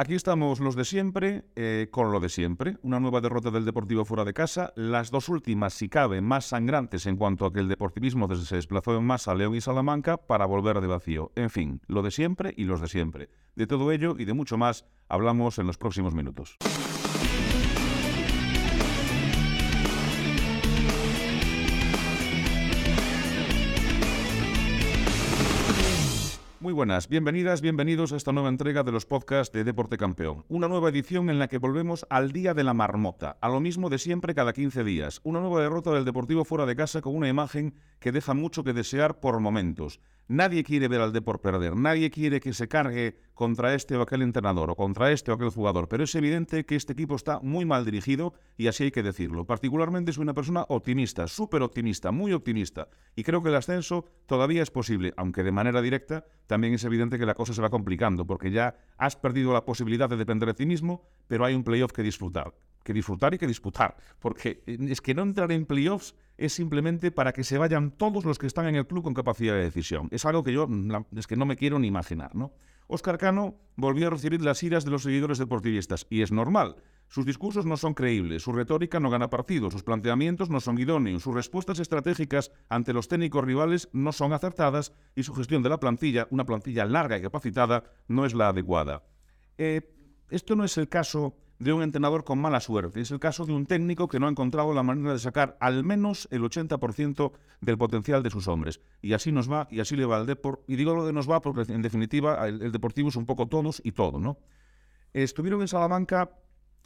Aquí estamos los de siempre, eh, con lo de siempre. Una nueva derrota del Deportivo fuera de casa. Las dos últimas, si cabe, más sangrantes en cuanto a que el deportivismo se desplazó en masa a León y Salamanca para volver de vacío. En fin, lo de siempre y los de siempre. De todo ello y de mucho más hablamos en los próximos minutos. Muy buenas, bienvenidas, bienvenidos a esta nueva entrega de los podcasts de Deporte Campeón. Una nueva edición en la que volvemos al día de la marmota, a lo mismo de siempre cada 15 días. Una nueva derrota del Deportivo fuera de casa con una imagen que deja mucho que desear por momentos. Nadie quiere ver al Depor perder, nadie quiere que se cargue contra este o aquel entrenador o contra este o aquel jugador, pero es evidente que este equipo está muy mal dirigido y así hay que decirlo. Particularmente soy una persona optimista, súper optimista, muy optimista, y creo que el ascenso todavía es posible, aunque de manera directa también es evidente que la cosa se va complicando, porque ya has perdido la posibilidad de depender de ti mismo, pero hay un playoff que disfrutar, que disfrutar y que disputar, porque es que no entrar en playoffs es simplemente para que se vayan todos los que están en el club con capacidad de decisión. Es algo que yo es que no me quiero ni imaginar, ¿no? Oscar Cano volvió a recibir las iras de los seguidores deportivistas y es normal. Sus discursos no son creíbles, su retórica no gana partido, sus planteamientos no son idóneos, sus respuestas estratégicas ante los técnicos rivales no son acertadas y su gestión de la plantilla, una plantilla larga y capacitada, no es la adecuada. Eh, esto no es el caso de un entrenador con mala suerte. Es el caso de un técnico que no ha encontrado la manera de sacar al menos el 80% del potencial de sus hombres. Y así nos va, y así le va al Depor. Y digo lo de nos va porque, en definitiva, el, Deportivo es un poco todos y todo, ¿no? Estuvieron en Salamanca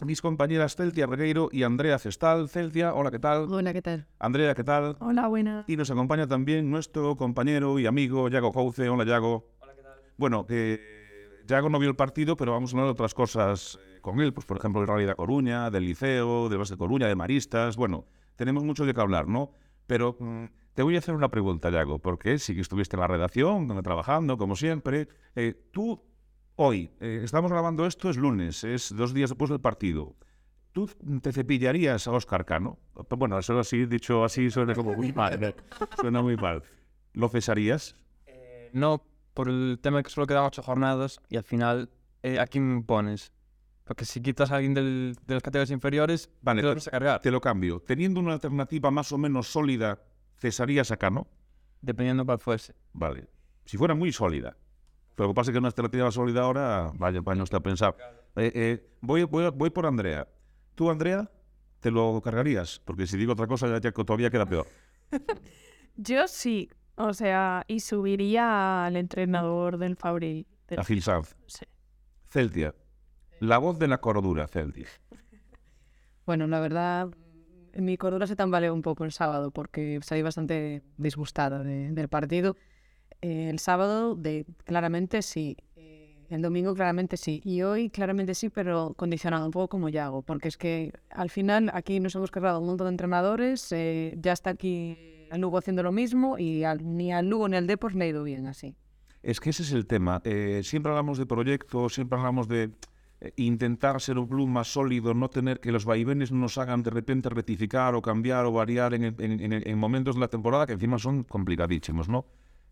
mis compañeras Celtia Regueiro y Andrea Cestal. Celtia, hola, ¿qué tal? Hola, ¿qué tal? Andrea, ¿qué tal? Hola, buena. Y nos acompaña también nuestro compañero y amigo Yago Couce. Hola, Yago. Hola, ¿qué tal? Bueno, eh, Yago no vio el partido, pero vamos a hablar de otras cosas con él, pues por ejemplo el Rally de Coruña, del Liceo, de Base de Coruña, de Maristas, bueno, tenemos mucho de qué hablar, ¿no? Pero mm, te voy a hacer una pregunta, Yago, porque sí que estuviste en la redacción, trabajando, como siempre. Eh, tú, hoy, eh, estamos grabando esto, es lunes, es dos días después del partido. ¿Tú te cepillarías a Oscar Cano? Bueno, eso así, dicho así, suena como muy mal. Suena muy mal. ¿Lo cesarías? Eh, no, por el tema de que solo quedan ocho jornadas y al final, ¿a quién pones? Porque si quitas a alguien del, de las categorías inferiores, vale, te lo vas a cargar. Te lo cambio. Teniendo una alternativa más o menos sólida, ¿cesarías acá, no? Dependiendo cuál fuese. Vale. Si fuera muy sólida. Pero lo que pasa es que una alternativa sólida ahora, vaya, vaya, no está pensado. Eh, eh, voy, voy, voy por Andrea. ¿Tú, Andrea, te lo cargarías? Porque si digo otra cosa, ya, todavía queda peor. Yo sí. O sea, y subiría al entrenador del Fabril. A Gil Sanz. Sí. Celtia. La voz de la cordura, Celti. Bueno, la verdad, mi cordura se tambaleó un poco el sábado porque salí bastante disgustada del partido. Eh, el sábado, de, claramente sí. Eh, el domingo, claramente sí. Y hoy, claramente sí, pero condicionado un poco como ya hago. Porque es que al final aquí nos hemos cargado un montón de entrenadores. Eh, ya está aquí el Lugo haciendo lo mismo y ni al Lugo ni al Depor me ha ido bien así. Es que ese es el tema. siempre hablamos de proyectos, siempre hablamos de eh, intentar ser un club más sólido, no tener que los vaivenes nos hagan de repente rectificar o cambiar o variar en, momentos de la temporada que encima son complicadísimos, ¿no?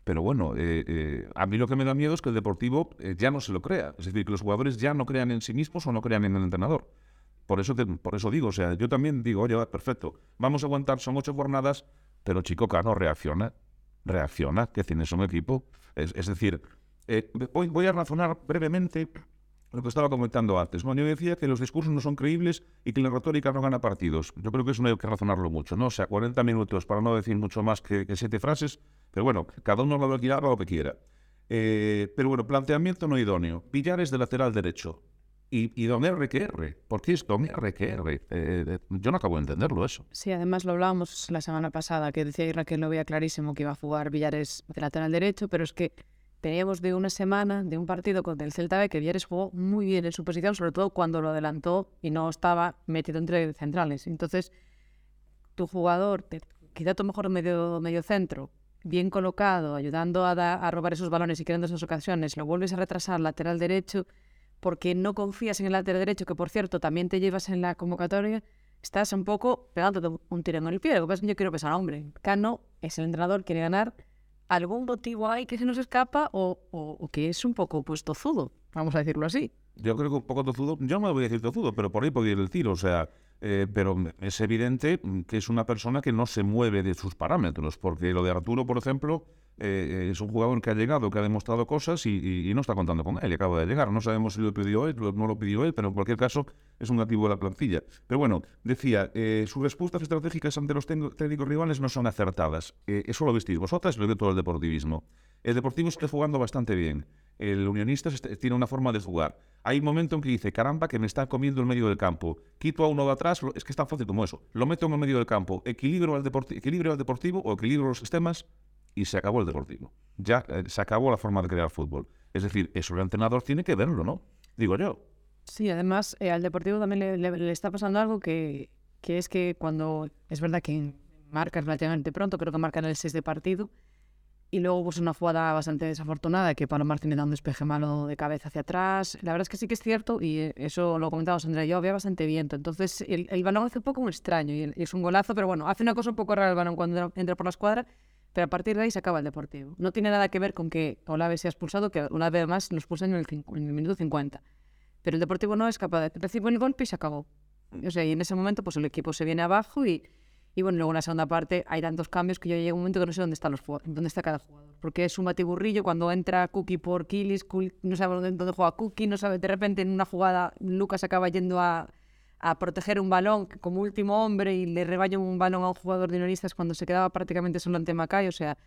Pero bueno, eh, eh, a mí lo que me da miedo es que el Deportivo ya no se lo crea. Es decir, que los jugadores ya no crean en sí mismos o no crean en el entrenador. Por eso, por eso digo, o sea, yo también digo, oye, perfecto, vamos a aguantar, son ocho jornadas, pero Chico Cano reacciona, reacciona, que tienes un equipo. Es, decir, voy, voy a razonar brevemente lo que estaba comentando antes. ¿no? Yo decía que los discursos no son creíbles y que la retórica no gana partidos. Yo creo que eso no hay que razonarlo mucho, ¿no? O sea, 40 minutos para no decir mucho más que, siete frases, pero bueno, cada uno lo va a lo que quiera. Eh, pero bueno, planteamiento no idóneo. Villares de lateral derecho. Y, y don R que R. ¿Por qué es don R que R? Eh, eh, yo no acabo de entenderlo eso. Sí, además lo hablábamos la semana pasada, que decía Ira que lo veía clarísimo que iba a jugar Villares de lateral derecho, pero es que Teníamos de una semana, de un partido contra el Celta B, que Vieres jugó muy bien en su posición, sobre todo cuando lo adelantó y no estaba metido entre centrales. Entonces, tu jugador, quizá tu mejor medio, medio centro, bien colocado, ayudando a, a robar esos balones y creando esas ocasiones, lo vuelves a retrasar lateral derecho porque no confías en el lateral derecho, que por cierto también te llevas en la convocatoria, estás un poco pegándote un tiro en el pie. Lo que pasa es que yo quiero pensar, hombre, Cano es el entrenador, quiere ganar algún motivo hay que se nos escapa o, o, que es un poco pues tozudo, vamos a decirlo así. yo creo que un poco tozudo, yo no me voy a decir tozudo, pero por ahí podría ir el tiro, o sea, eh, pero es evidente que es una persona que no se mueve de sus parámetros, porque lo de Arturo, por ejemplo, eh, es un jugador que ha llegado, que ha demostrado cosas y, no está contando con él, acaba de llegar. No sabemos si lo pidió él, no lo pidió él, pero en cualquier caso es un activo de la plantilla. Pero bueno, decía, eh, sus respuestas estratégicas ante los técnicos rivales no son acertadas. Eh, eso lo vestís vosotras lo ve todo el deportivismo. El Deportivo está jugando bastante bien. El Unionista tiene una forma de jugar. Hay un momento en que dice, caramba, que me está comiendo el medio del campo. Quito a uno de atrás, es que es tan fácil como eso. Lo meto en el medio del campo. Equilibrio al, equilibrio al Deportivo o equilibrio los sistemas y se acabó el Deportivo. Ya eh, se acabó la forma de crear fútbol. Es decir, eso el entrenador tiene que verlo, ¿no? Digo yo. Sí, además eh, al Deportivo también le, está pasando algo que, que es que cuando es verdad que marca relativamente pronto, creo que marcan el 6 de partido, y luego pues una jugada bastante desafortunada que Palo Martínez da un despeje malo de cabeza hacia atrás. La verdad es que sí que es cierto y eh, eso lo comentamos Andrea y yo, había bastante viento. Entonces el, el balón hace un poco un extraño y, es un golazo, pero bueno, hace una cosa un poco rara el balón cuando entra por la escuadra, pero a partir de ahí se acaba el Deportivo. No tiene nada que ver con que Olave sea expulsado, que una vez más lo expulsan en el, en el minuto 50. Pero el Deportivo no es capaz de recibir el golpe y se acabó. O sea, y en ese momento pues el equipo se viene abajo y y bueno, luego en la segunda parte hay tantos cambios que yo llego a un momento que no sé dónde, están los, dónde está cada jugador. Porque es un batiburrillo cuando entra Cookie por Kilis, no sabe dónde, dónde, juega Cookie, no sabe, de repente en una jugada Lucas acaba yendo a, a proteger un balón como último hombre y le reballa un balón a un jugador de unionistas cuando se quedaba prácticamente solo ante Macay. O sea,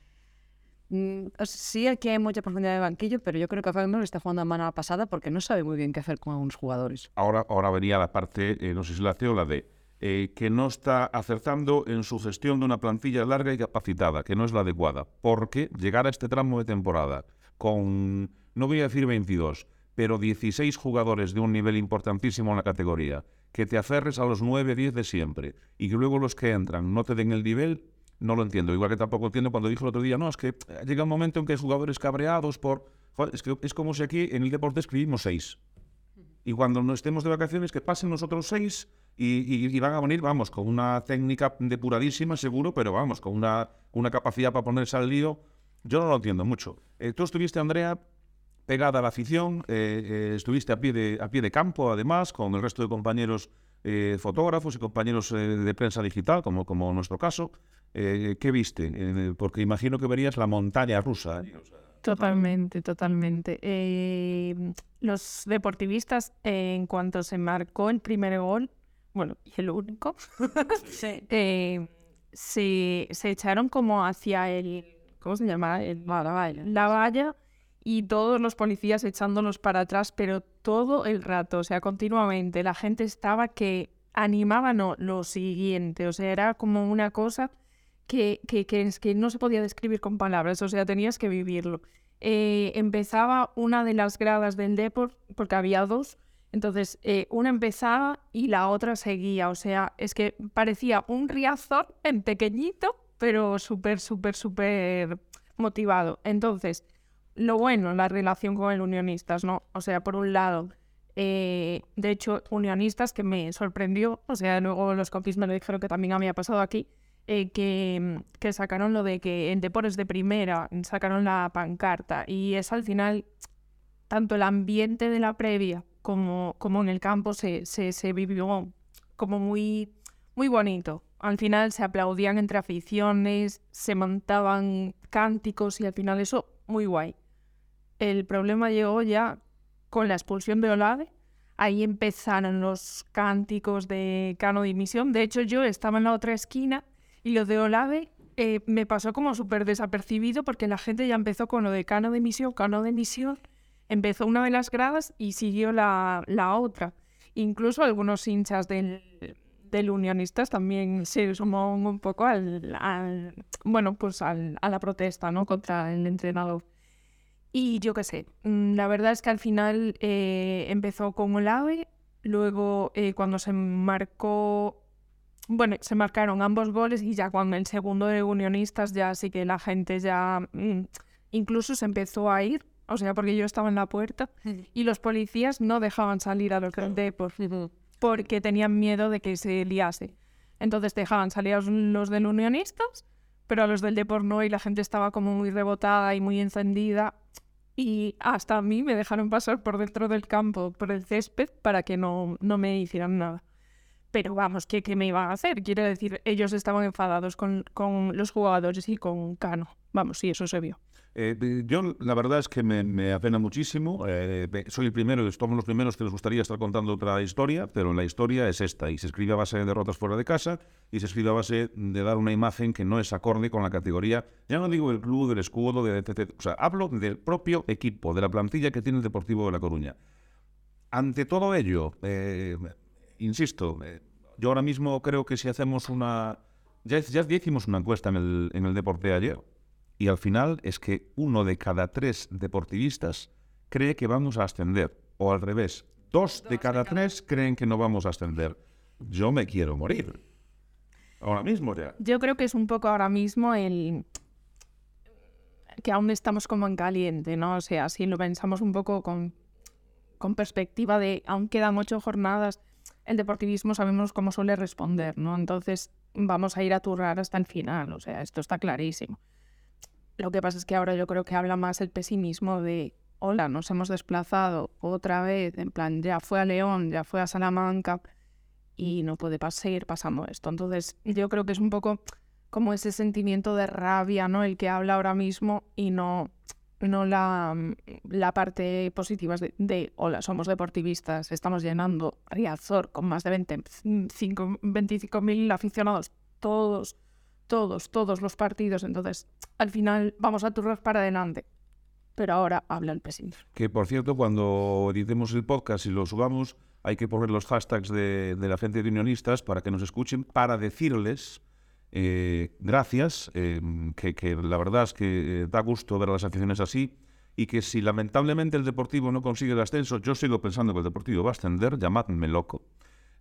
mm, sí aquí hay mucha profundidad de banquillo, pero yo creo que Fabio está jugando a mano pasada porque no sabe muy bien qué hacer con algunos jugadores. Ahora, ahora venía la parte, eh, no sé si la hace o la de eh, que no está acertando en su gestión de una plantilla larga y capacitada, que no es la adecuada, porque llegar a este tramo de temporada con, no voy a decir 22, pero 16 jugadores de un nivel importantísimo en la categoría, que te aferres a los 9, 10 de siempre y que luego los que entran no te den el nivel, no lo entiendo. Igual que tampoco entiendo cuando dijo el otro día, no, es que llega un momento en que hay jugadores cabreados por... Es, que es como si aquí en el deporte escribimos 6. Y cuando no estemos de vacaciones, que pasen nosotros 6 y, van a venir, vamos, con una técnica depuradísima, seguro, pero vamos, con una, una capacidad para ponerse al lío. Yo no lo entiendo mucho. Eh, tú estuviste, Andrea, pegada a la afición, eh, eh, estuviste a pie, de, a pie de campo, además, con el resto de compañeros fotógrafos y compañeros de prensa digital, como, como en nuestro caso. ¿Qué viste? porque imagino que verías la montaña rusa. Totalmente, totalmente. los deportivistas, en cuanto se marcó el primer gol, bueno, y el único, eh, se, se, echaron como hacia el, ¿cómo se llama? la, valla. la valla y todos los policías echándolos para atrás, pero todo el rato, o sea, continuamente. La gente estaba que animaba no, lo siguiente, o sea, era como una cosa que, que, que, que no se podía describir con palabras, o sea, tenías que vivirlo. Eh, empezaba una de las gradas del Deport, porque había dos, entonces, eh, una empezaba y la otra seguía. O sea, es que parecía un riazón en pequeñito, pero súper, súper, súper motivado. Entonces, lo bueno, la relación con el Unionistas, ¿no? O sea, por un lado, eh, de hecho, Unionistas que me sorprendió, o sea, luego los compis me lo dijeron que también había pasado aquí, eh, que, que, sacaron lo de que en Depores de primera sacaron la pancarta y es al final tanto el ambiente de la previa como, como en el campo se, se, se, vivió como muy, muy bonito. Al final se aplaudían entre aficiones, se montaban cánticos y al final eso muy guay. El problema llegó ya con la expulsión de Olave. Ahí empezaron los cánticos de Cano dimisión. De hecho, yo estaba en la otra esquina y lo de Olave eh, me pasó como súper desapercibido porque la gente ya empezó con lo de Cano dimisión, Cano dimisión empezó una de las gradas y siguió la, la otra. Incluso algunos hinchas del, del Unionistas también se sumó un poco al, bueno, pues a la protesta, ¿no? Contra el entrenador. Y yo qué sé, mm, la verdad es que al final eh, empezó con Olave, luego eh, cuando se marcó, bueno, se marcaron ambos goles y ya cuando el segundo de Unionistas ya sí que la gente ya mm, incluso se empezó a ir o sea, porque yo estaba en la puerta y los policías no dejaban salir a los del porque tenían miedo de que se liase. Entonces dejaban salir a los del Unionistas, pero a los del Depor no y la gente estaba como muy rebotada y muy encendida. Y hasta a mí me dejaron pasar por dentro del campo, por el césped, para que no, no me hicieran nada. Pero vamos, ¿qué, ¿qué me iban a hacer? Quiero decir, ellos estaban enfadados con, con los jugadores y con Cano. Vamos, sí, eso se vio. Eh, yo la verdad es que me, me apena muchísimo. Eh, soy el primero, somos los primeros que nos gustaría estar contando otra historia, pero la historia es esta y se escribe a base de derrotas fuera de casa y se escribe a base de dar una imagen que no es acorde con la categoría. Ya no digo el club, del escudo, de, o sea, hablo del propio equipo, de la plantilla que tiene el Deportivo de La Coruña. Ante todo ello, eh, insisto, yo ahora mismo creo que si hacemos una... Ya, ya hicimos una encuesta en el, en el deporte ayer y al final es que uno de cada tres deportivistas cree que vamos a ascender. O al revés, dos, de cada tres creen que no vamos a ascender. Yo me quiero morir. Ahora mismo ya. Yo creo que es un poco ahora mismo el que aún estamos como en caliente, ¿no? O sea, si lo pensamos un poco con, con perspectiva de aún quedan ocho jornadas, el deportivismo sabemos cómo suele responder, ¿no? Entonces vamos a ir a turrar hasta el final, o sea, esto está clarísimo. Lo que pasa es que ahora yo creo que habla más el pesimismo de, hola, nos hemos desplazado otra vez, en plan, ya fue a León, ya fue a Salamanca y no puede seguir pasando esto. Entonces yo creo que es un poco como ese sentimiento de rabia, ¿no? El que habla ahora mismo y no, no la, la parte positiva de, hola, somos deportivistas, estamos llenando Riazor con más de 25 mil aficionados, todos todos, todos los partidos. Entonces, al final vamos a turrar para adelante. Pero ahora habla el pesimismo. Que por cierto, cuando editemos el podcast y lo subamos, hay que poner los hashtags de, la gente de unionistas para que nos escuchen, para decirles eh, gracias, eh, que, la verdad es que eh, da gusto ver las aficiones así y que si lamentablemente el Deportivo no consigue el ascenso, yo sigo pensando que el Deportivo va a ascender, llamadme loco.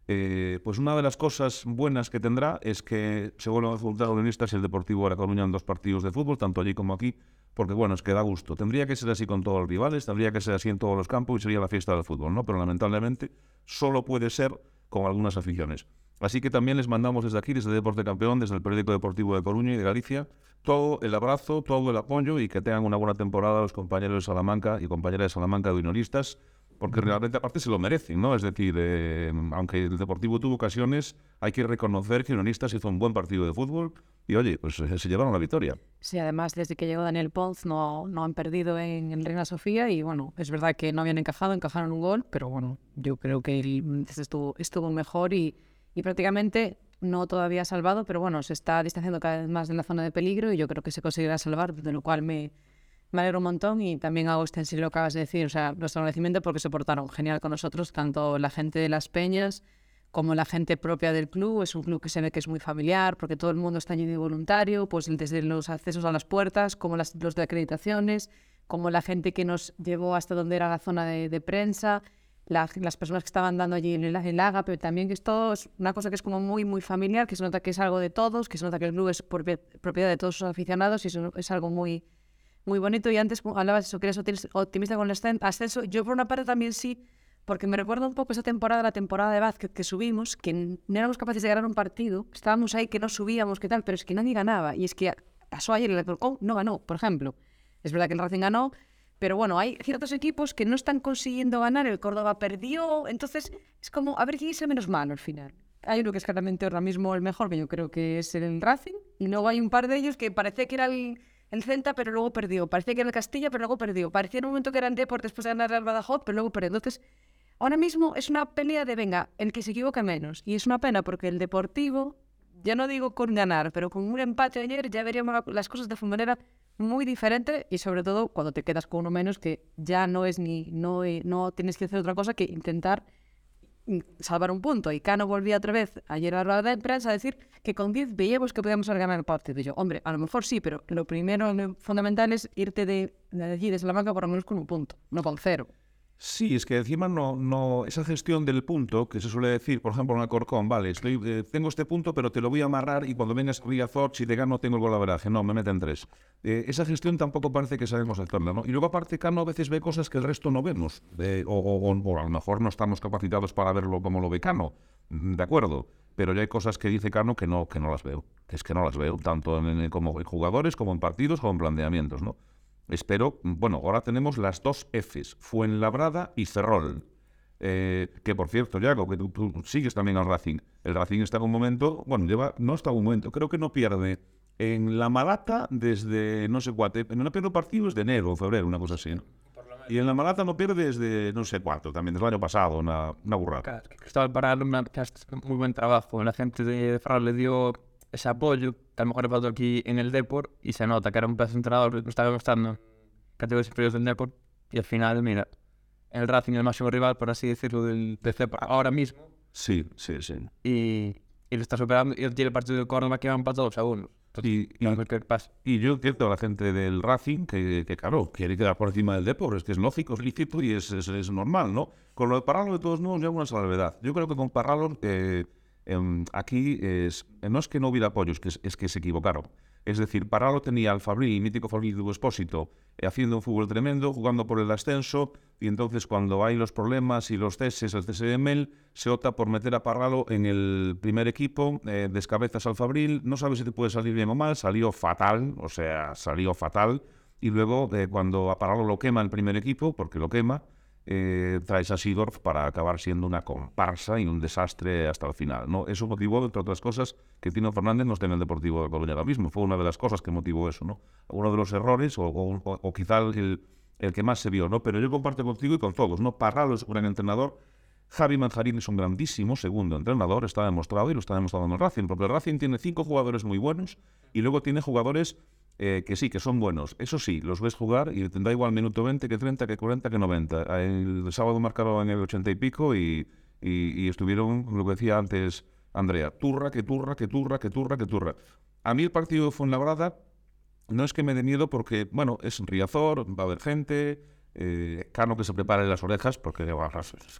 Eh, pues una de las cosas buenas que tendrá es que se vuelvan a resultar y el Deportivo de La Coruña en dos partidos de fútbol, tanto allí como aquí, porque bueno, es que da gusto. Tendría que ser así con todos los rivales, tendría que ser así en todos los campos y sería la fiesta del fútbol, ¿no? Pero lamentablemente solo puede ser con algunas aficiones. Así que también les mandamos desde aquí, desde Deporte Campeón, desde el periódico deportivo de Coruña y de Galicia, todo el abrazo, todo el apoyo y que tengan una buena temporada los compañeros de Salamanca y compañeras de Salamanca de unionistas porque realmente aparte se lo merecen, ¿no? Es decir, eh, aunque el Deportivo tuvo ocasiones, hay que reconocer que Unionistas hizo un buen partido de fútbol y oye, pues eh, se llevaron la victoria. Sí, además desde que llegó Daniel Pons no, no han perdido en el Reina Sofía y bueno, es verdad que no habían encajado, encajaron un gol, pero bueno, yo creo que él estuvo, estuvo mejor y, y prácticamente no todavía salvado, pero bueno, se está distanciando cada vez más de la zona de peligro y yo creo que se conseguirá salvar, de lo cual me, me alegro un montón y también hago extensible lo que acabas de decir, o sea, nuestro agradecimiento porque se portaron genial con nosotros, tanto la gente de Las Peñas como la gente propia del club. Es un club que se ve que es muy familiar porque todo el mundo está allí de voluntario, pues desde los accesos a las puertas, como las, los de acreditaciones, como la gente que nos llevó hasta donde era la zona de, prensa, las personas que estaban dando allí en el, en pero también que es todo una cosa que es como muy, muy familiar, que se nota que es algo de todos, que se nota que el club es propiedad de todos sus aficionados y eso es algo muy muy bonito. Y antes hablabas eso, que eres optimista con el ascenso. Yo, por una parte, también sí, porque me recuerda un poco esa temporada, la temporada de básquet que subimos, que no éramos capaces de ganar un partido, estábamos ahí que no subíamos, que tal, pero es que nadie ganaba. Y es que pasó ayer el Alcorcón, no ganó, por ejemplo. Es verdad que el Racing ganó, pero bueno, hay ciertos equipos que no están consiguiendo ganar, el Córdoba perdió, entonces es como a ver quién es el menos malo al final. Hay uno que es claramente ahora mismo el mejor, que yo creo que es el Racing, y luego hay un par de ellos que parece que era el el Celta, pero luego perdió. Parecía que era el Castilla, pero luego perdió. Parecía en un momento que era el Deport después de ganar al Badajoz, pero luego perdió. Entonces, ahora mismo es una pelea de venga, el que se equivoca menos. Y es una pena porque el Deportivo, ya no digo con ganar, pero con un empate ayer ya veríamos las cosas de manera muy diferente y sobre todo cuando te quedas con uno menos que ya no es ni no, no tienes que hacer otra cosa que intentar salvar un punto. Y Cano volvía otra vez ayer a la rueda de prensa a decir que con 10 veíamos que podíamos ganar el partido. Y yo, hombre, a lo mejor sí, pero lo primero, fundamental es irte de, de allí, de Salamanca, por lo menos con un punto, no con cero. Sí, es que encima no, no, esa gestión del punto, que se suele decir, por ejemplo, en Alcorcón, vale, estoy, eh, tengo este punto, pero te lo voy a amarrar y cuando vengas a Riazor, si te gano, tengo el golaveraje. No, me meten tres. Eh, esa gestión tampoco parece que sabemos hacerla, ¿no? Y luego, aparte, Cano a veces ve cosas que el resto no vemos, o, a lo mejor no estamos capacitados para verlo como lo ve Cano, de acuerdo, pero ya hay cosas que dice Cano que no, que no las veo, es que no las veo, tanto en, como en jugadores, como en partidos, como en planteamientos, ¿no? Espero, bueno, ahora tenemos las dos Fs, Fuenlabrada y Ferrol. Eh, que por cierto, Yago, que tú, tú sigues también al Racing. El Racing está en un momento, bueno, lleva, no está en un momento, creo que no pierde en la Malata desde no sé cuánto, no pierde partidos de enero o febrero, una cosa así, ¿no? Y en la Malata no pierde desde no sé cuánto, también desde el año pasado, una, una burrada. Cristóbal me hace muy buen trabajo. La gente de Ferrol le dio ese apoyo, que a lo mejor le faltó aquí en el Deport, y se nota que era un pedazo de entrenador, no estaba gustando en categorías inferiores del Deport, y al final, mira, el Racing, el máximo rival, por así decirlo, del PC ahora mismo, Sí, sí, sí. y, y lo está superando, y tiene el partido de Córdoba que va empatados a uno. Entonces, Y, y- pasa. Y yo entiendo a la gente del Racing que, que, claro, quiere quedar por encima del Depor, es que es lógico, es lícito y es, es, es normal, ¿no? Con lo de Parralo, de todos modos, yo hago una salvedad. Yo creo que con Parralo, eh, em, aquí es, eh, no es que no hubiera apoyo, es que, se equivocaron. Es decir, Parralo tenía al Fabril, mítico Fabril de Expósito, eh, haciendo un fútbol tremendo, jugando por el ascenso, y entonces cuando hay los problemas y los ceses, el cese Mel, se opta por meter a Parralo en el primer equipo, eh, descabezas al Fabril, no sabes si te puede salir bien o mal, salió fatal, o sea, salió fatal, y luego eh, cuando a Parralo lo quema el primer equipo, porque lo quema, eh, traes a Sidorf para acabar siendo una comparsa y un desastre hasta el final. ¿no? Eso motivó, entre otras cosas, que Tino Fernández no esté en el Deportivo de Coruña ahora mismo. Fue una de las cosas que motivó eso. ¿no? Uno de los errores, o, o- o- quizá el, el que más se vio. ¿no? Pero yo comparto contigo y con todos. ¿no? Parralo es un gran entrenador. Javi Manzarín es un grandísimo segundo entrenador, está demostrado y lo está demostrando en Racing, porque Racing tiene cinco jugadores muy buenos y luego tiene jugadores eh, que sí, que son buenos. Eso sí, los ves jugar y tendrá igual minuto 20 que 30, que 40, que 90. El sábado marcaron en el 80 y pico y, y- estuvieron, lo que decía antes Andrea, turra, que turra, que turra, que turra, que turra. A mí el partido de Fuenlabrada no es que me dé miedo porque, bueno, es en Riazor, va a haber gente, eh, Cano que se prepare las orejas, porque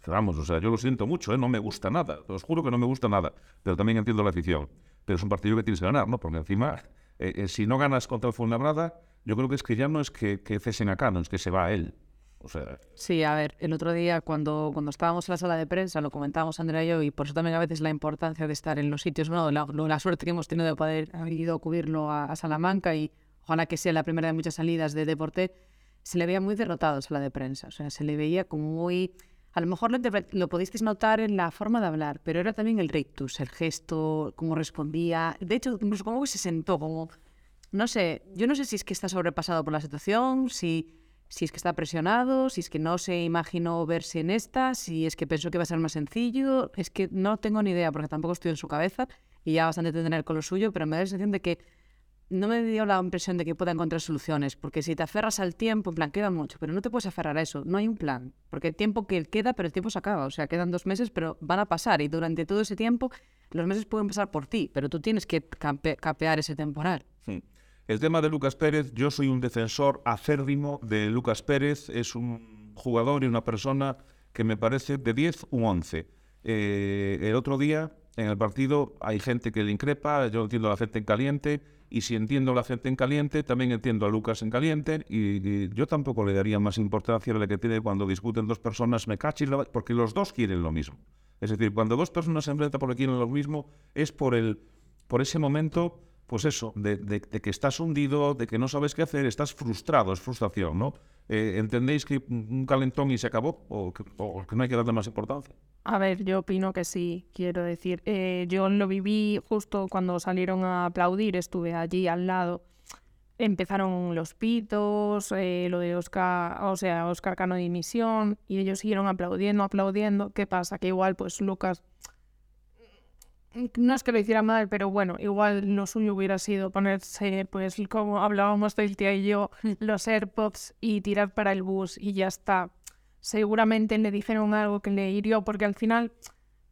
vamos, o sea, yo lo siento mucho, ¿eh? no me gusta nada, os juro que no me gusta nada, pero también entiendo la afición. Pero es un partido que tienes que ganar, ¿no? Porque encima, eh, eh, si no ganas contra el Fuenlabrada, yo creo que es que ya no es que, que cesen a Cano, es que se va a él. O sea, Sí, a ver, el otro día cuando, cuando estábamos en la sala de prensa, lo comentábamos Andrea y yo, y por eso también a veces la importancia de estar en los sitios, ¿no? La, la suerte que hemos tenido de poder haber ido a cubrirlo a, a Salamanca y ojalá que sea la primera de muchas salidas de Deporte, se le veía muy derrotado en sala de prensa, o sea, se le veía como muy... A lo mejor lo, lo podisteis notar en la forma de hablar, pero era también el rictus, el gesto, cómo respondía. De hecho, incluso cómo se sentó, como no sé, yo no sé si es que está sobrepasado por la situación, si, si es que está presionado, si es que no se imaginó verse en esta, si es que pensó que iba a ser más sencillo. Es que no tengo ni idea, porque tampoco estoy en su cabeza y ya bastante tendré con lo suyo, pero me da la sensación de que no me dio la impresión de que pueda encontrar soluciones, porque si te aferras al tiempo, en plan, queda mucho, pero no te puedes aferrar a eso, no hay un plan, porque el tiempo que queda, pero el tiempo se acaba, o sea, quedan dos meses, pero van a pasar y durante todo ese tiempo los meses pueden pasar por ti, pero tú tienes que campe- capear ese temporal. Sí. El tema de Lucas Pérez, yo soy un defensor acérrimo de Lucas Pérez, es un jugador y una persona que me parece de 10 u 11. Eh, el otro día, en el partido, hay gente que le increpa, yo entiendo a la gente en caliente, y si entiendo la gente en caliente, también entiendo a Lucas en caliente, y, yo tampoco le daría más importancia a la que tiene cuando discuten dos personas, me cachis, la- porque los dos quieren lo mismo. Es decir, cuando dos personas se enfrentan porque quieren lo mismo, es por el por ese momento, pues eso, de que estás hundido, de que no sabes qué hacer, estás frustrado, es frustración, ¿no? Eh, ¿Entendéis que un calentón y se acabó? ¿O que, no hay que darle más importancia? A ver, yo opino que sí, quiero decir. eh, yo lo viví justo cuando salieron a aplaudir, estuve allí al lado. Empezaron los pitos, eh, lo de Oscar, o sea, Oscar Cano de dimisión, y ellos siguieron aplaudiendo, aplaudiendo. ¿Qué pasa? Que igual, pues Lucas, no es que lo hiciera mal, pero bueno, igual lo suyo hubiera sido ponerse, pues como hablábamos del tía y yo, los AirPods y tirar para el bus y ya está. Seguramente le dijeron algo que le hirió, porque al final,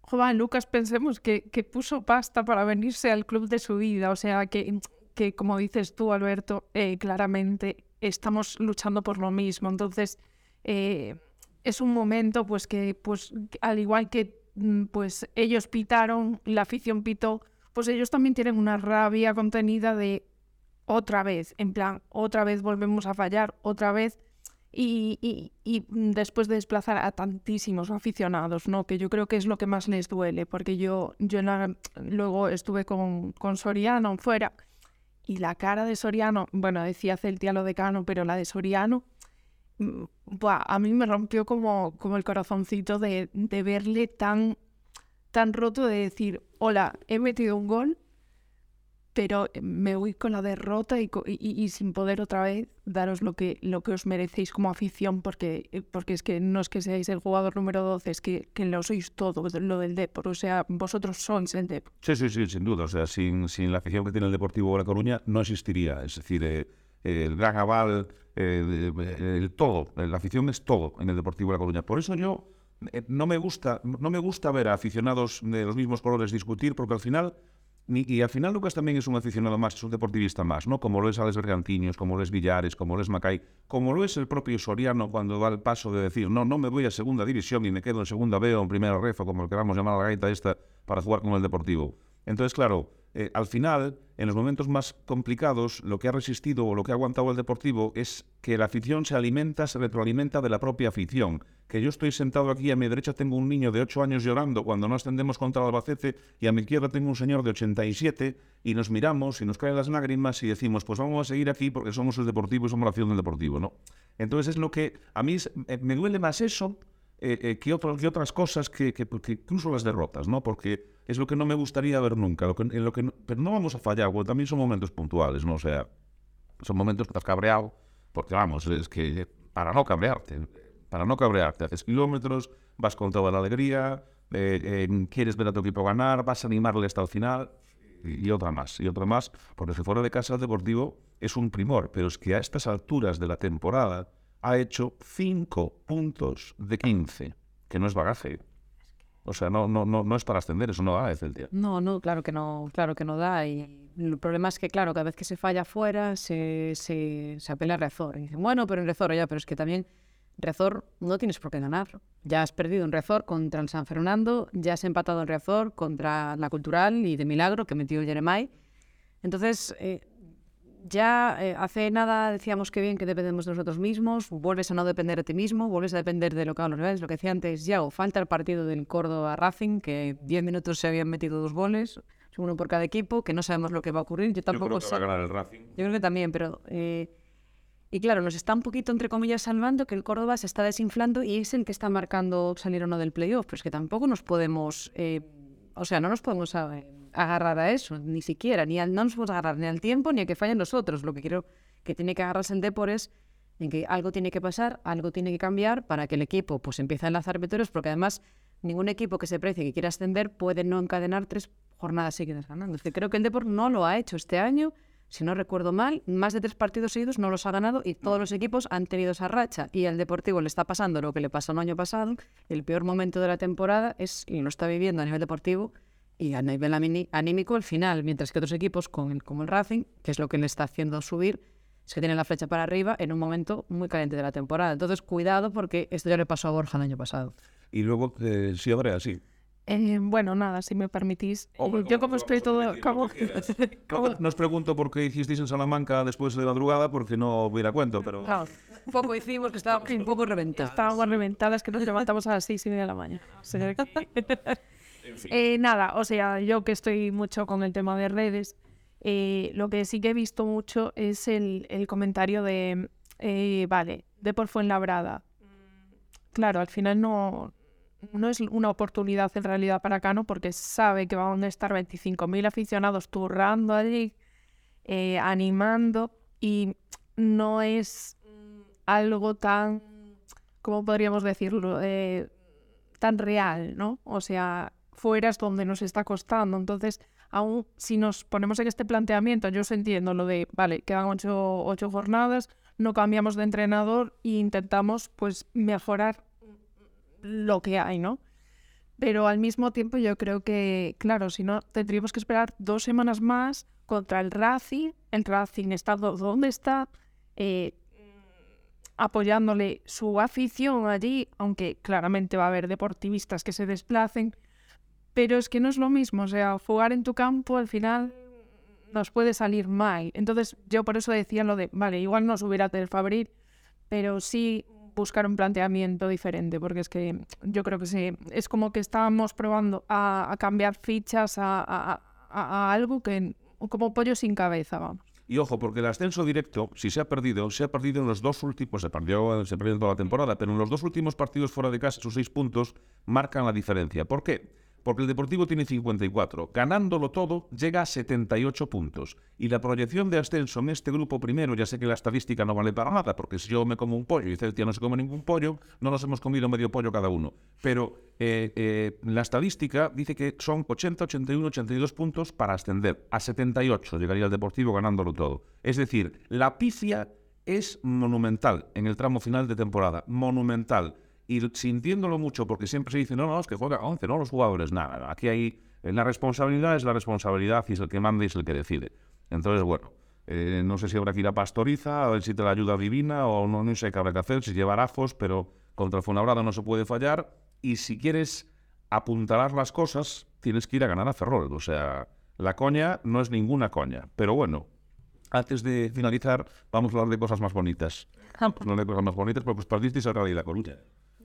joder, Lucas, pensemos que, que puso pasta para venirse al club de su vida, o sea, que, que como dices tú, Alberto, eh, claramente estamos luchando por lo mismo, entonces eh, es un momento, pues que, pues, al igual que mm, pues ellos pitaron, la afición pitó, pues ellos también tienen una rabia contenida de otra vez, en plan, otra vez volvemos a fallar, otra vez y, y- y, mm, después de desplazar a tantísimos aficionados, ¿no? Que yo creo que es lo que más les duele, porque yo, yo la- luego estuve con, con Soriano fuera y la cara de Soriano, bueno, decía Celtia lo de Cano, pero la de Soriano, mm, buah, a mí me rompió como, como el corazoncito de, de verle tan, tan roto de decir, hola, he metido un gol, pero me voy con la derrota y, y- y- sin poder otra vez daros lo que, lo que os merecéis como afición, porque, eh, porque es que no es que seáis el jugador número 12, es que, que lo sois todo, lo del Depor, o sea, vosotros sois el Depor. Sí, sí, sí, sin duda. O sea, sin, sin la afición que tiene el Deportivo La Coruña no existiría. Es decir, eh, el gran aval, eh, de- el todo. La afición es todo en el Deportivo La Coruña. Por eso yo eh, no me gusta, no me gusta ver a aficionados de los mismos colores discutir, porque al final y al final Lucas también es un aficionado más, es un deportivista más, ¿no? Como lo es Alex Bergantiños, como lo es Villares, como lo es Macay, como lo es el propio Soriano cuando da el paso de decir, no, no me voy a segunda división y me quedo en segunda B o en primera ref o como lo queramos llamar a la gaita esta para jugar con el Deportivo. Entonces, claro, eh, al final, en los momentos más complicados, lo que ha resistido o lo que ha aguantado el Deportivo es que la afición se alimenta, se retroalimenta de la propia afición. Que yo estoy sentado aquí, a mi derecha tengo un niño de 8 años llorando cuando no ascendemos contra el Albacete y a mi izquierda tengo un señor de 87 y nos miramos y nos caen las lágrimas y decimos, pues vamos a seguir aquí porque somos el Deportivo y somos la afición del Deportivo, ¿no? Entonces es lo que a mí eh, me duele más eso eh, que otras cosas que, que- que incluso las derrotas, ¿no? Porque es lo que no me gustaría ver nunca. Lo que, en lo que no- pero no vamos a fallar, porque también son momentos puntuales, ¿no? O sea, son momentos que estás cabreado, porque vamos, es que para no cabrearte, para no cabrearte, haces kilómetros, vas con toda la alegría, eh, quieres ver a tu equipo ganar, vas a animarle hasta el final, y, y otra más, y otra más, porque si fuera de casa el Deportivo es un primor, pero es que a estas alturas de la temporada ha hecho 5 puntos de 15, que no es bagaje. O sea, no, no, no, no es para ascender, eso no da de Celtia. No, no, claro que no, claro que no da. Y el problema es que, claro, cada vez que se falla fuera, se, se, se apela a Rezor. Y dicen, bueno, pero en Rezor ya, pero es que también Rezor no tienes por qué ganar. Ya has perdido en Rezor contra el San Fernando, ya has empatado en Rezor contra la Cultural y de Milagro, que metió Jeremai. Entonces, eh, ya eh, hace nada decíamos que bien que dependemos de nosotros mismos, vuelves a no depender de ti mismo, vuelves a depender de lo que hagan los rivales. Lo que decía antes, ya, falta el partido del Córdoba Racing, que 10 minutos se habían metido dos goles, uno por cada equipo, que no sabemos lo que va a ocurrir. Yo tampoco sé. ganar el Racing. Yo creo que también, pero... eh, y claro, nos está un poquito, entre comillas, salvando que el Córdoba se está desinflando y es el que está marcando salir o no del playoff. Pero es que tampoco nos podemos... eh, o sea, no nos podemos eh, agarrar a eso, ni siquiera. Ni al- no nos podemos agarrar ni al tiempo ni a que fallen nosotros. Lo que quiero que tiene que agarrarse el Depor es en que algo tiene que pasar, algo tiene que cambiar para que el equipo pues empiece a enlazar victorias, porque además ningún equipo que se precie que quiera ascender puede no encadenar tres jornadas seguidas ganando. Creo que el Depor no lo ha hecho este año, si no recuerdo mal, más de tres partidos seguidos no los ha ganado y todos los equipos han tenido esa racha. Y al Deportivo le está pasando lo que le pasó el año pasado, el peor momento de la temporada es, y lo está viviendo a nivel deportivo y a nivel anímico el final, mientras que otros equipos con el- como el Racing, que es lo que le está haciendo subir, es que tienen la flecha para arriba en un momento muy caliente de la temporada. Entonces, cuidado porque esto ya le pasó a Borja el año pasado. Y luego, eh, sí, Andrea, sí. Eh, bueno, nada, si me permitís. eh, Hombre, yo ¿cómo como estoy todo... Como, No, no os pregunto por qué hicisteis en Salamanca después de madrugada, porque no hubiera cuento, pero... Claro, Un poco hicimos que estábamos un poco reventados. estábamos reventadas que nos levantamos a las seis y media de la mañana. O sea que- Eh, nada, o sea, yo que estoy mucho con el tema de redes, eh, lo que sí que he visto mucho es el, el comentario de, eh, vale, de por Fuenlabrada. Claro, al final no, no es una oportunidad en realidad para Cano porque sabe que van a estar 25.000 aficionados turrando allí, eh, animando y no es mm, algo tan, ¿cómo podríamos decirlo? Eh, tan real, ¿no? O sea, fuera es donde nos está costando. Entonces, aún si nos ponemos en este planteamiento, yo entiendo lo de, vale, quedan ocho, ocho jornadas, no cambiamos de entrenador e intentamos, pues, mejorar lo que hay, ¿no? Pero al mismo tiempo yo creo que, claro, si no, tendríamos que esperar dos semanas más contra el Racing. El Racing está do- donde está, eh, apoyándole su afición allí, aunque claramente va a haber deportivistas que se desplacen, pero es que no es lo mismo, o sea, jugar en tu campo al final nos puede salir mal. Entonces yo por eso decía lo de, vale, igual no subir a Del Fabril, pero sí buscar un planteamiento diferente, porque es que yo creo que sí, es como que estábamos probando a, cambiar fichas a algo que como pollo sin cabeza, vamos. Y ojo, porque el ascenso directo, si se ha perdido, se ha perdido en los dos últimos, se perdió, se perdió en toda la temporada, pero en los dos últimos partidos fuera de casa, sus seis puntos marcan la diferencia. ¿Por qué? Porque el Deportivo tiene 54. Ganándolo todo, llega a 78 puntos. Y la proyección de ascenso en este grupo primero, ya sé que la estadística no vale para nada, porque si yo me como un pollo y Celtia no se come ningún pollo, no nos hemos comido medio pollo cada uno. Pero eh, eh, la estadística dice que son 80, 81, 82 puntos para ascender. A 78 llegaría el Deportivo ganándolo todo. Es decir, la pifia es monumental en el tramo final de temporada. Monumental y sintiéndolo mucho, porque siempre se dice, no, no, es que juega 11, no los jugadores, nada, aquí hay, la responsabilidad es la responsabilidad y es el que manda y es el que decide. Entonces, bueno, eh, no sé si habrá que ir a Pastoriza, a ver si te la ayuda divina, o no, no sé qué habrá que hacer, si llevar ajos, pero contra el Funabrada no se puede fallar, y si quieres apuntalar las cosas, tienes que ir a ganar a Ferrol, o sea, la coña no es ninguna coña, pero bueno, antes de finalizar, vamos a hablar de cosas más bonitas. No de cosas más bonitas, porque pues partisteis a Rally La Coruña.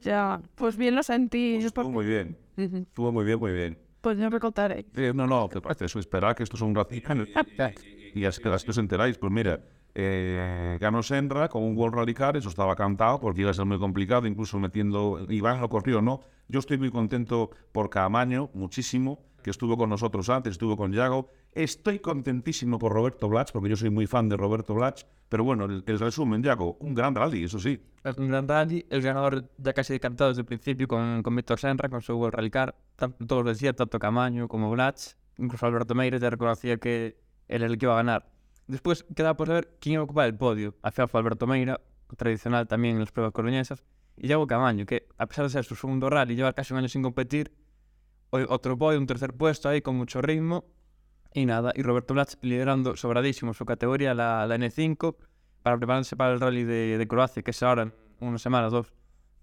Ya, pues bien lo sentí. Pues estuvo muy bien. Estuvo muy bien, muy bien. Pues ya me contaré. Eh, no, no, te parece eso, esperar que esto es un ratito y, y, así que os enteráis. Pues mira, eh, ganó Senra con un World Rally Car, eso estaba cantado porque iba a ser muy complicado, incluso metiendo, Iván lo corrió, ¿no? Yo estoy muy contento por Camaño, muchísimo, que estuvo con nosotros antes, estuvo con Yago. Estoy contentísimo por Roberto Blach, porque yo soy muy fan de Roberto Blach. Pero bueno, el, resumen, Yago, un gran rally, eso sí. Es un gran rally, el ganador ya casi decantado desde el principio con, con Víctor Senra, con su World Rally Car. Tanto, todos decían, tanto Camaño como Blach. Incluso Alberto Meire ya reconocía que él era el que iba a ganar. Después quedaba por saber quién iba a ocupar el podio. Al final fue Alberto Meira, tradicional también en las pruebas coruñesas. Y Yago Camaño, que a pesar de ser su segundo rally y casi un año sin competir, otro podio, un tercer puesto ahí con mucho ritmo. Y nada, y Roberto Blach liderando sobradísimo su categoría, la, la N5, para prepararse para el rally de, de Croacia, que es ahora en unas semanas, dos.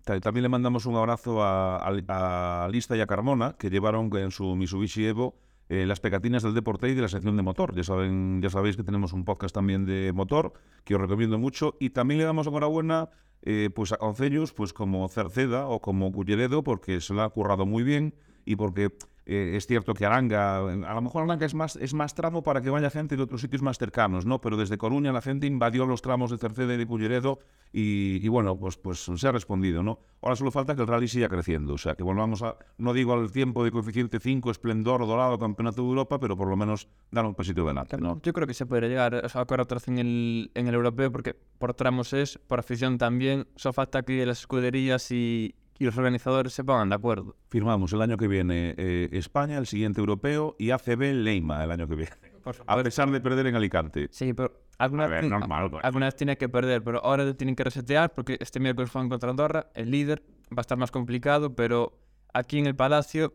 También le mandamos un abrazo a, a, a, Lista y a Carmona, que llevaron en su Mitsubishi Evo eh, las pegatinas del deporte y de la sección de motor. Ya saben, ya sabéis que tenemos un podcast también de motor, que os recomiendo mucho. Y también le damos enhorabuena eh, pues a concellos pues como Cerceda o como Culleredo, porque se lo ha currado muy bien y porque eh, es cierto que Aranga, a lo mejor Aranga es más, es más tramo para que vaya gente de otros sitios más cercanos, ¿no? Pero desde Coruña la gente invadió los tramos de Cerceda y de Culleredo y, y, bueno, pues, pues se ha respondido, ¿no? Ahora solo falta que el rally siga creciendo, o sea, que volvamos a, no digo al tiempo de coeficiente 5, esplendor, dorado, campeonato de Europa, pero por lo menos dar un pasito adelante, ¿no? Yo creo que se puede llegar o sea, a correr en el, en el europeo porque por tramos es, por afición también, solo falta que las escuderías y, y los organizadores se pongan de acuerdo. Firmamos el año que viene eh, España, el siguiente europeo, y ACB Leima el año que viene. A pesar de perder en Alicante. Sí, pero alguna, ver, normal, pues. alguna vez tiene que perder, pero ahora tienen que resetear porque este miércoles juegan contra Andorra, el líder, va a estar más complicado, pero aquí en el Palacio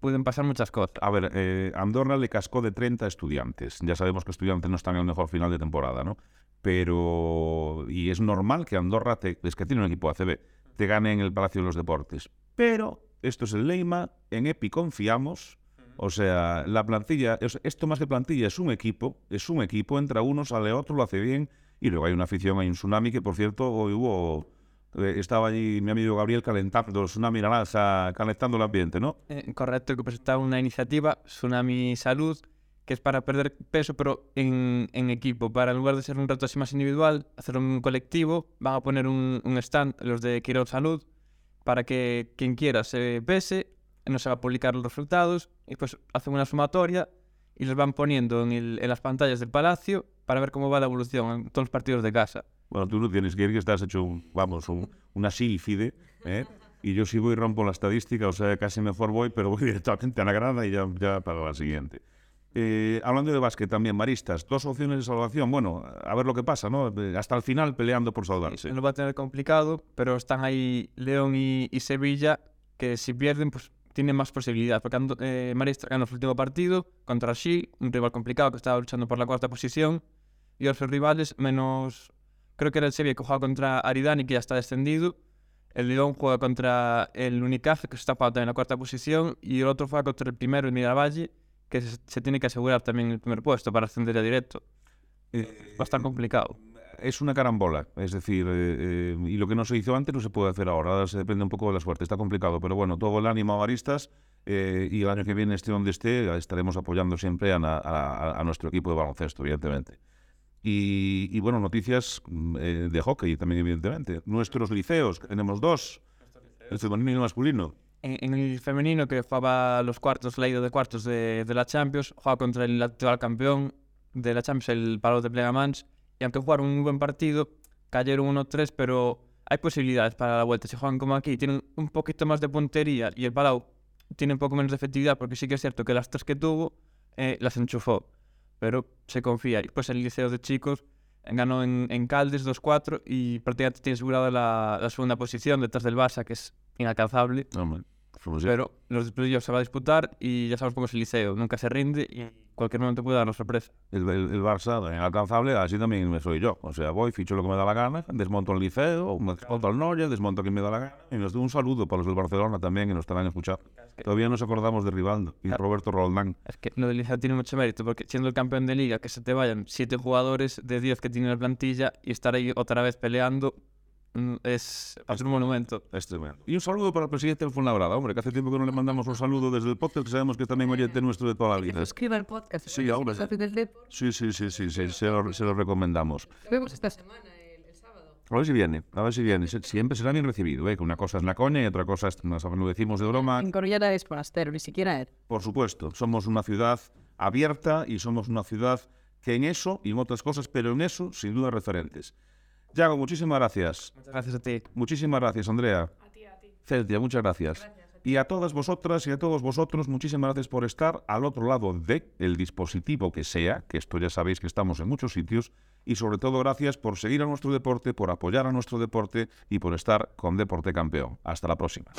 pueden pasar muchas cosas. A ver, eh, Andorra le cascó de 30 estudiantes. Ya sabemos que estudiantes no están en el mejor final de temporada, ¿no? Pero... Y es normal que Andorra, te... es que tiene un equipo ACB te gane en el Palacio de los Deportes. Pero esto es el Leima, en EPI confiamos, o sea, la plantilla, esto más que plantilla es un equipo, es un equipo, entra uno, sale otro, lo hace bien, y luego hay una afición, hay un tsunami que por cierto hoy hubo, eh, estaba allí mi amigo Gabriel calentando, el tsunami naranja, calentando el ambiente, ¿no? Eh, correcto, que presentaba una iniciativa, Tsunami Salud, que es para perder peso, pero en, en, equipo. Para en lugar de ser un reto así más individual, hacer un colectivo, van a poner un, un stand, los de Quirón Salud, para que quien quiera se pese, no se va a publicar los resultados, y pues hacen una sumatoria y los van poniendo en, el, en las pantallas del palacio para ver cómo va la evolución en todos los partidos de casa. Bueno, tú no tienes que ir, que estás hecho, un, vamos, un, una sílfide, ¿eh? y yo sí voy y rompo la estadística, o sea, casi mejor voy, pero voy directamente a la grada y ya, ya para la siguiente. Eh, hablando de básquet también, Maristas, dos opciones de salvación. Bueno, a ver lo que pasa, ¿no? Hasta el final peleando por salvarse. No va a tener complicado, pero están ahí León y, y Sevilla, que si pierden, pues tienen más posibilidad. Porque eh, Maristas ganó su último partido contra Xi, un rival complicado que estaba luchando por la cuarta posición. Y otros rivales, menos. Creo que era el Sevilla que juega contra Aridani, que ya está descendido. El León juega contra el Unicaja, que está para en la cuarta posición. Y el otro juega contra el primero, el Miravalle que se, se, tiene que asegurar también el primer puesto para ascender a directo. Eh, Va a estar complicado. Es una carambola, es decir, eh, eh, y lo que no se hizo antes no se puede hacer ahora, ahora se depende un poco de la suerte, está complicado, pero bueno, todo el ánimo a Baristas eh, y el año que viene, esté donde esté, estaremos apoyando siempre a, a, a, nuestro equipo de baloncesto, evidentemente. Y, y, bueno, noticias mm, eh, de hockey también, evidentemente. Nuestros liceos, tenemos dos, el femenino y el masculino. En, el femenino, que jugaba los cuartos, la ida de cuartos de, de la Champions, jugaba contra el actual campeón de la Champions, el Palo de Plegamans, y aunque jugaron un buen partido, cayeron 1-3, pero hay posibilidades para la vuelta. Si juegan como aquí, tienen un poquito más de puntería y el Palau tiene un poco menos de efectividad, porque sí que es cierto que las tres que tuvo eh, las enchufó, pero se confía. Y pues el Liceo de Chicos ganó en, en Caldes 2-4 y prácticamente tiene asegurada la, la, segunda posición detrás del Barça, que es inalcanzable. Pero los playoffs se va a disputar y ya sabes cómo es el Liceo, nunca se rinde y cualquier momento puede darnos sorpresa. El, el, el, Barça, inalcanzable, así también me soy yo. O sea, voy, ficho lo que me da la gana, desmonto el liceo, desmonto el Noya, desmonto quien me da la gana. Y nos doy un saludo para los del Barcelona también, que nos estarán escuchando. Es que... Todavía nos acordamos de Rivaldo y claro. Roberto Roldán. Es que lo del liceo tiene mucho mérito, porque siendo el campeón de liga, que se te vayan siete jugadores de 10 que tiene la plantilla y estar ahí otra vez peleando, es, es un monumento. Es tremendo. Y un saludo para el presidente del Fuenlabrada, hombre, que hace tiempo que no le mandamos un saludo desde el podcast, que sabemos que es también oyente nuestro de toda la vida. Escriba el podcast. Sí, hombre. Sí, sí, sí, sí, sí se, lo, se lo recomendamos. Lo vemos esta semana, el, el, sábado. A ver si viene, a ver si viene. Siempre será bien recibido, ¿eh? Que una cosa es la coña y otra cosa es, lo decimos de broma. En Coruña es forastero, ni siquiera él. Por supuesto, somos una ciudad abierta y somos una ciudad que en eso y en otras cosas, pero en eso, sin duda, referentes. Yago, muchísimas gracias. Muchas gracias a ti. Muchísimas gracias, Andrea. A ti, a ti. Celtia, muchas gracias. Gracias a ti. Y a todas vosotras y a todos vosotros, muchísimas gracias por estar al otro lado de el dispositivo que sea, que esto ya sabéis que estamos en muchos sitios, y sobre todo gracias por seguir a nuestro deporte, por apoyar a nuestro deporte y por estar con Deporte Campeón. Hasta la próxima.